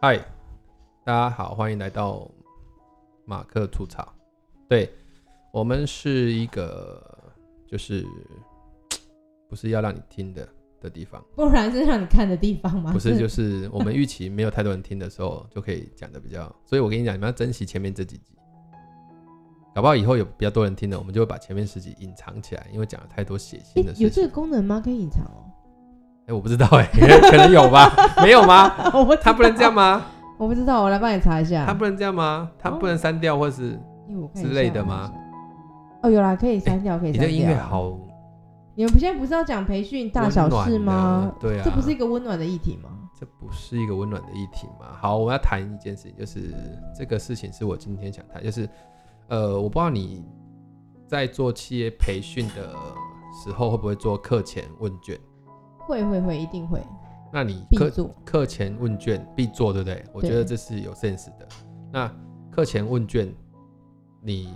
嗨，大家好，欢迎来到马克吐槽。对，我们是一个就是 不是要让你听的的地方，不然是让你看的地方吗？不是，就是我们预期没有太多人听的时候，就可以讲的比较。所以我跟你讲，你们要珍惜前面这几集，搞不好以后有比较多人听的，我们就会把前面十集隐藏起来，因为讲了太多血腥的事情。有这个功能吗？可以隐藏哦。哎、欸，我不知道哎、欸，可能有吧？没有吗？我不，他不能这样吗？我不知道，我来帮你查一下。他不能这样吗？他不能删掉或是之类的吗？哦，有啦，可以删掉，可以删掉。你的音乐好。你们现在不是要讲培训大小事吗？对啊，这不是一个温暖的议题吗？这不是一个温暖的议题吗？好，我要谈一件事情，就是这个事情是我今天想谈，就是呃，我不知道你在做企业培训的时候会不会做课前问卷。会会会，一定会。那你课课前问卷必做，对不对？我觉得这是有 sense 的。那课前问卷，你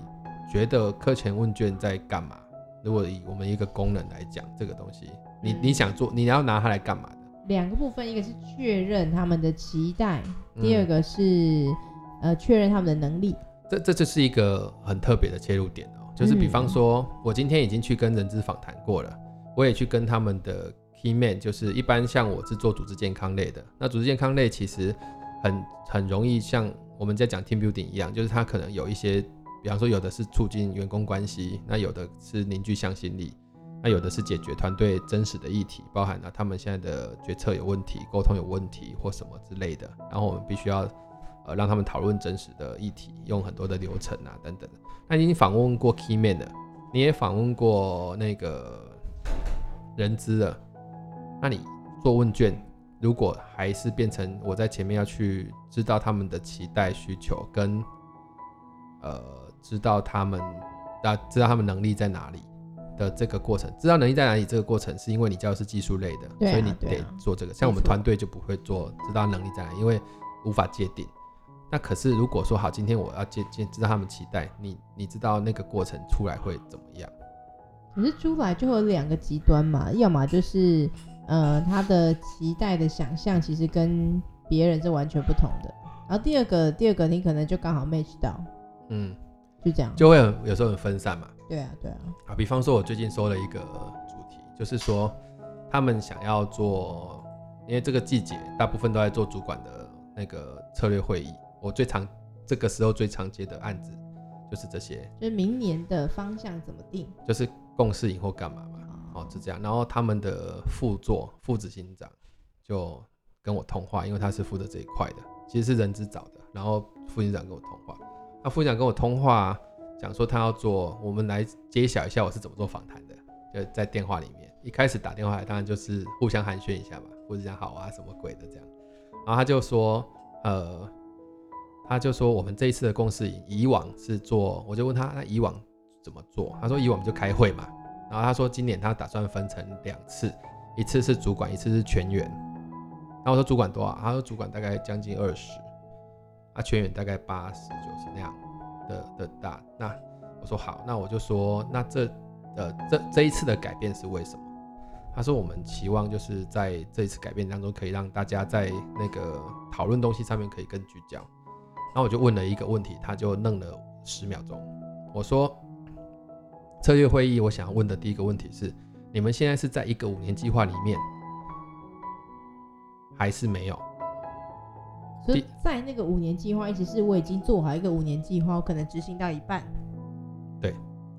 觉得课前问卷在干嘛？如果以我们一个功能来讲，这个东西，你你想做，你要拿它来干嘛的？两个部分，一个是确认他们的期待，嗯、第二个是呃确认他们的能力。这这就是一个很特别的切入点哦。就是比方说，嗯、我今天已经去跟人资访谈过了，我也去跟他们的。Key man 就是一般像我是做组织健康类的，那组织健康类其实很很容易像我们在讲 team building 一样，就是它可能有一些，比方说有的是促进员工关系，那有的是凝聚向心力，那有的是解决团队真实的议题，包含了他们现在的决策有问题、沟通有问题或什么之类的，然后我们必须要呃让他们讨论真实的议题，用很多的流程啊等等。那你已经访问过 Key man 的，你也访问过那个人资了。那你做问卷，如果还是变成我在前面要去知道他们的期待需求，跟呃知道他们啊知道他们能力在哪里的这个过程，知道能力在哪里这个过程，是因为你教的是技术类的，啊、所以你得做这个。像我们团队就不会做知道能力在哪里，因为无法界定。那可是如果说好，今天我要接接知道他们期待，你你知道那个过程出来会怎么样？可是出来就会有两个极端嘛，要么就是。呃，他的期待的想象其实跟别人是完全不同的。然后第二个，第二个你可能就刚好 match 到，嗯，就这样，就会很有时候很分散嘛。对啊，对啊。啊，比方说，我最近收了一个主题，就是说他们想要做，因为这个季节大部分都在做主管的那个策略会议。我最常这个时候最常接的案子就是这些，就是明年的方向怎么定，就是共事以后干嘛嘛。哦，是这样。然后他们的副座副执行长就跟我通话，因为他是负责这一块的，其实是人资找的。然后副执行长跟我通话，那副执行长跟我通话，讲说他要做，我们来揭晓一下我是怎么做访谈的，就在电话里面。一开始打电话来，当然就是互相寒暄一下嘛，副执行长好啊，什么鬼的这样。然后他就说，呃，他就说我们这一次的共识以往是做，我就问他那以往怎么做？他说以往就开会嘛。然后他说，今年他打算分成两次，一次是主管，一次是全员。然后我说主管多少？他说主管大概将近二十，啊，全员大概八十九十那样的的大。那我说好，那我就说，那这呃这这一次的改变是为什么？他说我们期望就是在这一次改变当中，可以让大家在那个讨论东西上面可以更聚焦。然后我就问了一个问题，他就愣了十秒钟。我说。策略会议，我想问的第一个问题是：你们现在是在一个五年计划里面，还是没有？所以在那个五年计划，意思是我已经做好一个五年计划，我可能执行到一半。对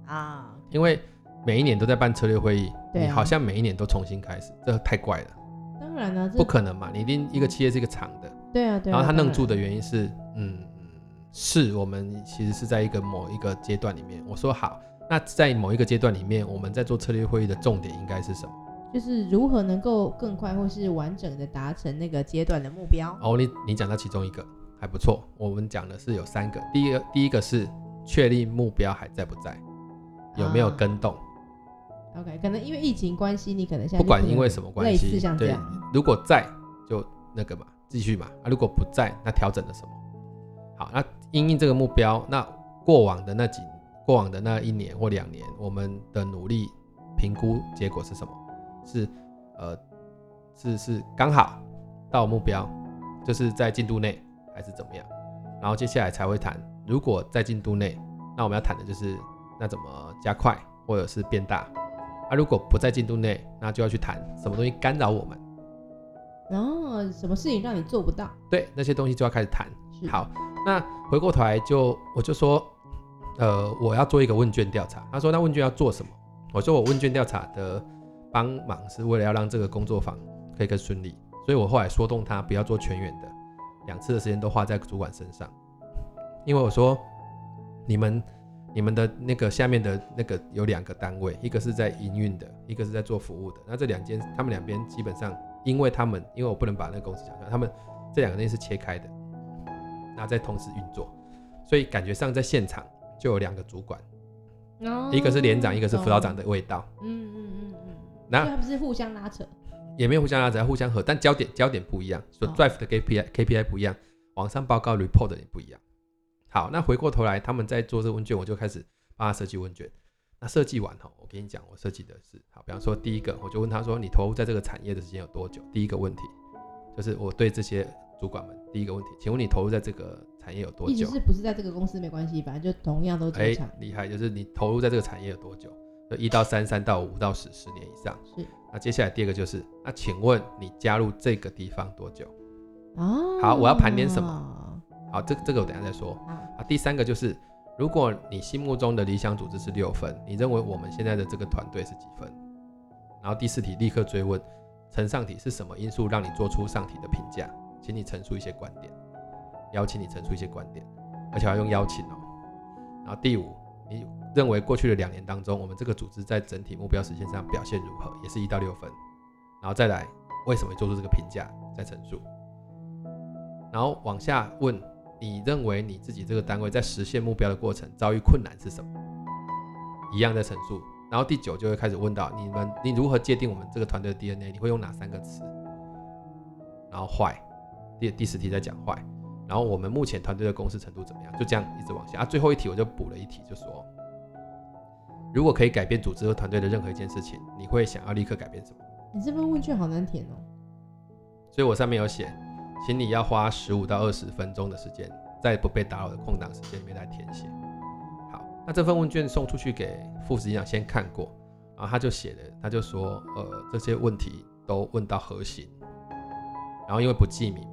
啊，因为每一年都在办策略会议，啊，你好像每一年都重新开始，这太怪了。当然了，不可能嘛！你一定一个企业是一个长的，对啊，对啊。然后他愣住的原因是，嗯嗯，是我们其实是在一个某一个阶段里面。我说好。那在某一个阶段里面，我们在做策略会议的重点应该是什么？就是如何能够更快或是完整的达成那个阶段的目标。哦，你你讲到其中一个还不错。我们讲的是有三个，第一个第一个是确立目标还在不在，有没有跟动？啊，OK，可能因为疫情关系，你可能现在不管因为什么关系，类似像这样。对，如果在就那个嘛，继续嘛。啊，如果不在，那调整了什么？好，那因应这个目标，那过往的那几。过往的那一年或两年，我们的努力评估结果是什么？是呃，是是刚好到目标，就是在进度内还是怎么样？然后接下来才会谈，如果在进度内，那我们要谈的就是那怎么加快或者是变大。啊，如果不在进度内，那就要去谈什么东西干扰我们。然后什么事情让你做不到？对，那些东西就要开始谈。好，那回过头来就我就说，呃，我要做一个问卷调查。他说那问卷要做什么？我说我问卷调查的帮忙是为了要让这个工作坊可以更顺利，所以我后来说动他不要做全员的，两次的时间都花在主管身上，因为我说你们。你们的那个下面的那个有两个单位，一个是在营运的，一个是在做服务的。那这两间，他们两边基本上，因为他们，因为我不能把那个公司讲出来，他们这两个东西是切开的，那在同时运作，所以感觉上在现场就有两个主管，哦、一个是连长，一个是辅导长的味道。嗯嗯嗯嗯。那他不是互相拉扯，也没有互相拉扯，互相合，但焦点焦点不一样，所以 drive 的 KPI KPI 不一样，往上报告 report 的也不一样。好，那回过头来，他们在做这个问卷，我就开始帮他设计问卷。那设计完后，我跟你讲，我设计的是好，比方说第一个，我就问他说：“你投入在这个产业的时间有多久？”第一个问题就是我对这些主管们第一个问题，请问你投入在这个产业有多久？一直是不是在这个公司没关系，反正就同样都正常。厉害，就是你投入在这个产业有多久？就一到三，三到五到十，十年以上。是。那接下来第二个就是，那请问你加入这个地方多久？哦。好，我要盘点什么？好，这这个我等下再说。啊，第三个就是，如果你心目中的理想组织是六分，你认为我们现在的这个团队是几分？然后第四题立刻追问，呈上题是什么因素让你做出上题的评价？请你陈述一些观点，邀请你陈述一些观点，而且要用邀请哦。然后第五，你认为过去的两年当中，我们这个组织在整体目标实现上表现如何？也是一到六分。然后再来，为什么做出这个评价？再陈述。然后往下问。你认为你自己这个单位在实现目标的过程遭遇困难是什么？一样的陈述。然后第九就会开始问到你们，你如何界定我们这个团队的 DNA？你会用哪三个词？然后坏。第第十题在讲坏。然后我们目前团队的共识程度怎么样？就这样一直往下啊。最后一题我就补了一题，就说如果可以改变组织和团队的任何一件事情，你会想要立刻改变什么？你这份问卷好难填哦。所以我上面有写。请你要花十五到二十分钟的时间，在不被打扰的空档时间里面来填写。好，那这份问卷送出去给副执行长先看过，然后他就写了，他就说，呃，这些问题都问到核心，然后因为不记名嘛，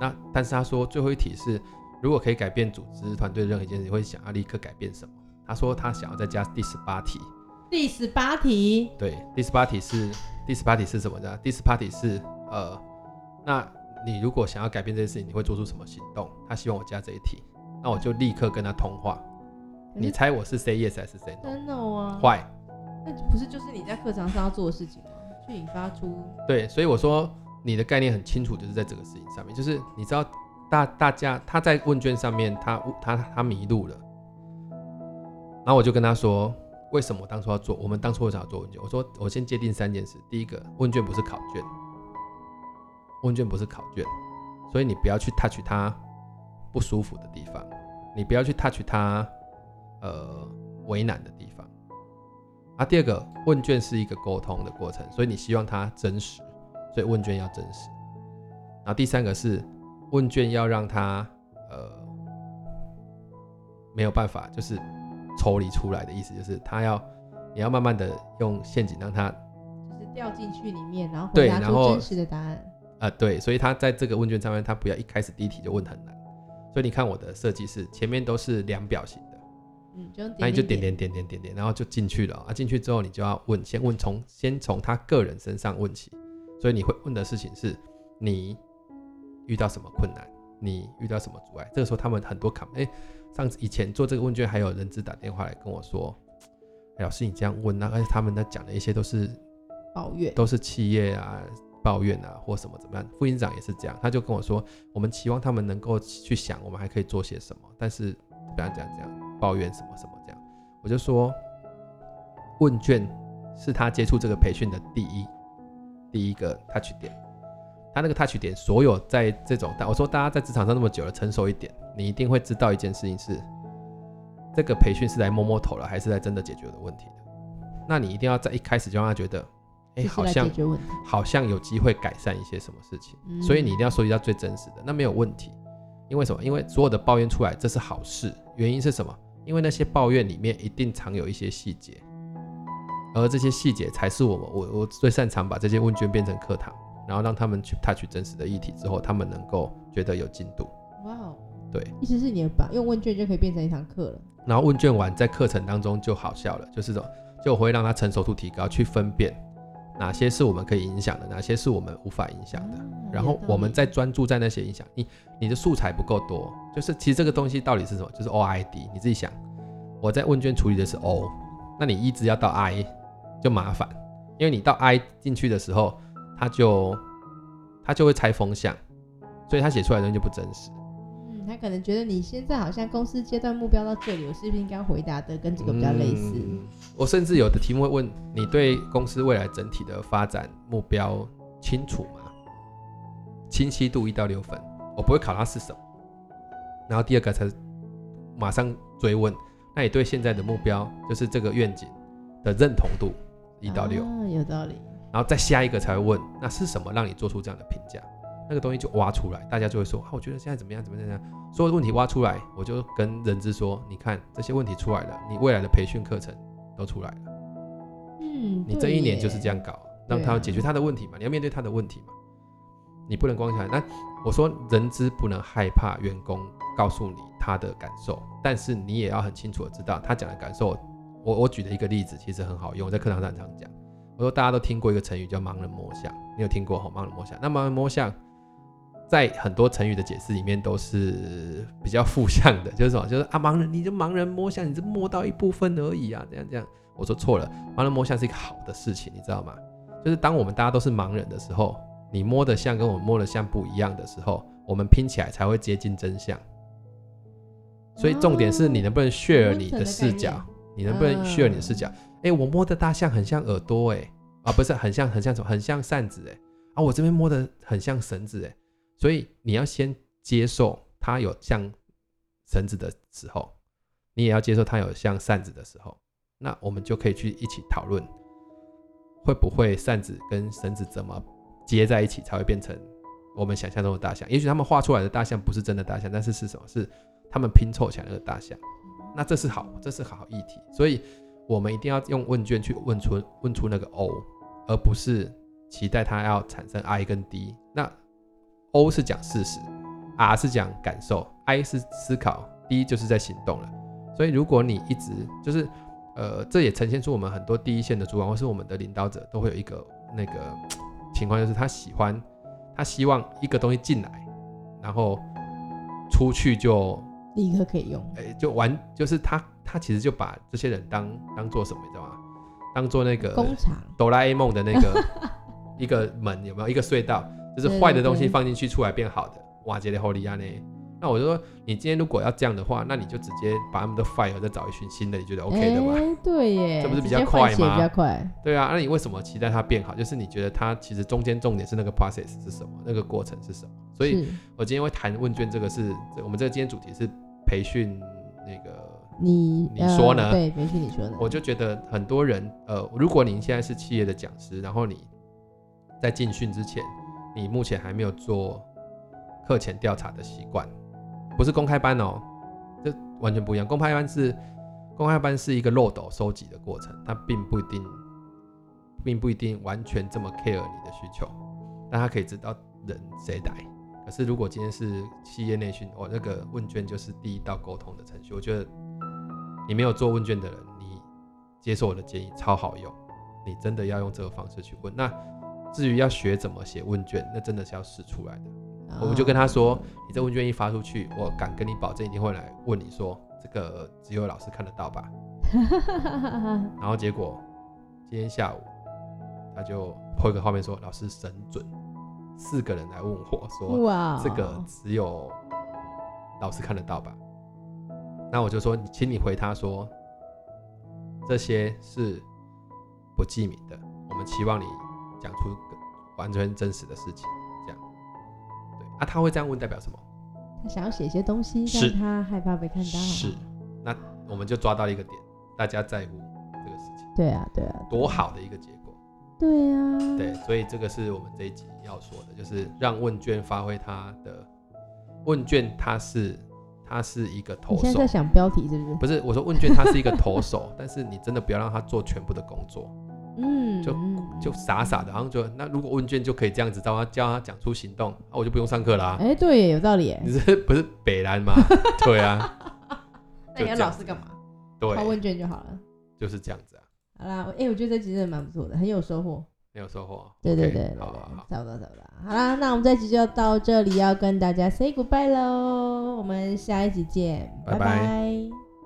那但是他说最后一题是，如果可以改变组织团队任何一件事，你会想要立刻改变什么？他说他想要再加第十八题。第十八题？对，第十八题是第十八题是什么呢？第十八题是呃。那你如果想要改变这件事情，你会做出什么行动？他希望我加这一题，那我就立刻跟他通话。你猜我是 say yes 还是 say no 啊？坏。那不是就是你在课堂上要做的事情吗？去引发出。对，所以我说你的概念很清楚，就是在这个事情上面，就是你知道大大家他在问卷上面他他他迷路了，然后我就跟他说，为什么当初要做？我们当初为什么要做问卷？我说我先界定三件事，第一个问卷不是考卷。问卷不是考卷，所以你不要去 touch 它不舒服的地方，你不要去 touch 它呃为难的地方。啊，第二个问卷是一个沟通的过程，所以你希望它真实，所以问卷要真实。然后第三个是问卷要让它呃没有办法就是抽离出来的意思，就是它要你要慢慢的用陷阱让它就是掉进去里面，然后回答出真实的答案。啊、呃，对，所以他在这个问卷上面，他不要一开始第一题就问很难。所以你看我的设计是前面都是量表型的，嗯，那你就点点点点点点，然后就进去了啊。进去之后，你就要问，先问从先从他个人身上问起。所以你会问的事情是，你遇到什么困难？你遇到什么阻碍？这个时候他们很多卡，哎，上次以前做这个问卷，还有人资打电话来跟我说，哎，老师你这样问，那而且他们在讲的一些都是抱怨，都是企业啊。抱怨啊，或什么怎么样？副院长也是这样，他就跟我说，我们期望他们能够去想，我们还可以做些什么。但是不要这样这样抱怨什么什么这样。我就说，问卷是他接触这个培训的第一第一个 touch 点。他那个 touch 点，所有在这种，我说大家在职场上那么久了，成熟一点，你一定会知道一件事情是，这个培训是来摸摸头了，还是来真的解决的问题的。那你一定要在一开始就让他觉得。哎、欸，好像好像有机会改善一些什么事情，嗯、所以你一定要收集到最真实的，那没有问题。因为什么？因为所有的抱怨出来，这是好事。原因是什么？因为那些抱怨里面一定藏有一些细节，而这些细节才是我们我我最擅长把这些问卷变成课堂，然后让他们去 touch 真实的议题之后，他们能够觉得有进度。哇哦，对，意思是你把用问卷就可以变成一堂课了。然后问卷完在课程当中就好笑了，就是说就会让他成熟度提高，去分辨。哪些是我们可以影响的，哪些是我们无法影响的，然后我们再专注在那些影响。你你的素材不够多，就是其实这个东西到底是什么？就是 OID，你自己想。我在问卷处理的是 O，那你一直要到 I 就麻烦，因为你到 I 进去的时候，它就它就会猜风向，所以它写出来的东西就不真实。嗯他可能觉得你现在好像公司阶段目标到这里，我是不是应该回答的跟这个比较类似？嗯，我甚至有的题目会问你对公司未来整体的发展目标清楚吗？清晰度一到六分，我不会考它是什么。然后第二个才马上追问，那你对现在的目标就是这个愿景的认同度一到六，啊，有道理。然后再下一个才会问，那是什么让你做出这样的评价？那个东西就挖出来，大家就会说啊，我觉得现在怎么样，怎么样，怎么样，所有的问题挖出来，我就跟人资说，你看这些问题出来了，你未来的培训课程都出来了。嗯，你这一年就是这样搞，让他解决他的问题嘛，你要面对他的问题嘛，你不能光想。那我说人资不能害怕员工告诉你他的感受，但是你也要很清楚的知道他讲的感受。我我举的一个例子其实很好用，我在课堂上常讲。我说大家都听过一个成语叫盲人摸象，你有听过哈？盲人摸象，那盲人摸象。在很多成语的解释里面都是比较负向的，就是什么？就是啊，盲人你就盲人摸象，你就摸到一部分而已啊，这样这样。我说错了，盲人摸象是一个好的事情，你知道吗？就是当我们大家都是盲人的时候，你摸的像跟我们摸的像不一样的时候，我们拼起来才会接近真相。所以重点是你能不能 share 你的视角，你能不能 share 你的视角？哎，我摸的大象很像耳朵，哎，啊，不是很像很像什么？很像扇子，哎，啊，我这边摸的很像绳子，哎。所以你要先接受它有像绳子的时候，你也要接受它有像扇子的时候，那我们就可以去一起讨论，会不会扇子跟绳子怎么接在一起才会变成我们想象中的大象？也许他们画出来的大象不是真的大象，但是是什么？是他们拼凑起来的大象。那这是好，这是好议题。所以我们一定要用问卷去问出问出那个 O，而不是期待它要产生 I 跟 D。那 O 是讲事实，R 是讲感受，I 是思考，D 就是在行动了。所以如果你一直就是，呃，这也呈现出我们很多第一线的主管或是我们的领导者都会有一个那个情况，就是他喜欢，他希望一个东西进来，然后出去就立刻可以用，哎，就完，就是他他其实就把这些人当当做什么，你知道吗？当做那个工厂，哆啦 A 梦的那个 一个门有没有一个隧道？就是坏的东西放进去出来变好的，瓦杰的后利亚呢？那我就说，你今天如果要这样的话，那你就直接把他们的 fire，再找一群新的，你觉得 OK 的吗？欸、对耶，这不是比较快吗？比较快。对啊，那你为什么期待它变好？就是你觉得它其实中间重点是那个 process 是什么，那个过程是什么？所以我今天会谈问卷，这个是我们这个今天主题是培训那个你你说呢？呃、对，培训你说的。我就觉得很多人呃，如果您现在是企业的讲师，然后你在进训之前。你目前还没有做课前调查的习惯，不是公开班哦，这完全不一样。公开班是公开班是一个漏斗收集的过程，它并不一定，并不一定完全这么 care 你的需求，但他可以知道人谁来。可是如果今天是企业内训，我那个问卷就是第一道沟通的程序。我觉得你没有做问卷的人，你接受我的建议超好用，你真的要用这个方式去问那。至于要学怎么写问卷，那真的是要试出来的。我们就跟他说：“你这问卷一发出去，我敢跟你保证，一定会来问你说，这个只有老师看得到吧？” 然后结果今天下午他就 po 一个画面说：“老师神准，四个人来问我说，哇，这个只有老师看得到吧？”那我就说：“请你回他说，这些是不记名的，我们期望你。”讲出完全真实的事情，这样对啊？他会这样问代表什么？他想要写一些东西，但他害怕被看到。是，那我们就抓到一个点，大家在乎这个事情。对啊，对啊，多好的一个结果。对啊，对，所以这个是我们这一集要说的，就是让问卷发挥它的问卷，它是它是一个投手。你现在在想标题是不是？不是，我说问卷它是一个投手，但是你真的不要让他做全部的工作。嗯，就就傻傻的，然后就那如果问卷就可以这样子，叫他叫他讲出行动，那我就不用上课啦。哎，对，有道理。你是不是北兰吗？对啊。那你要老师干嘛？对，抄问卷就好了。就是这样子啊。好啦，哎，我觉得这集真的蛮不错的，很有收获。很有收获。对对对，好好好，差不多差不多。好啦，那我们这集就到这里，要跟大家 say goodbye 喽。我们下一集见，拜拜。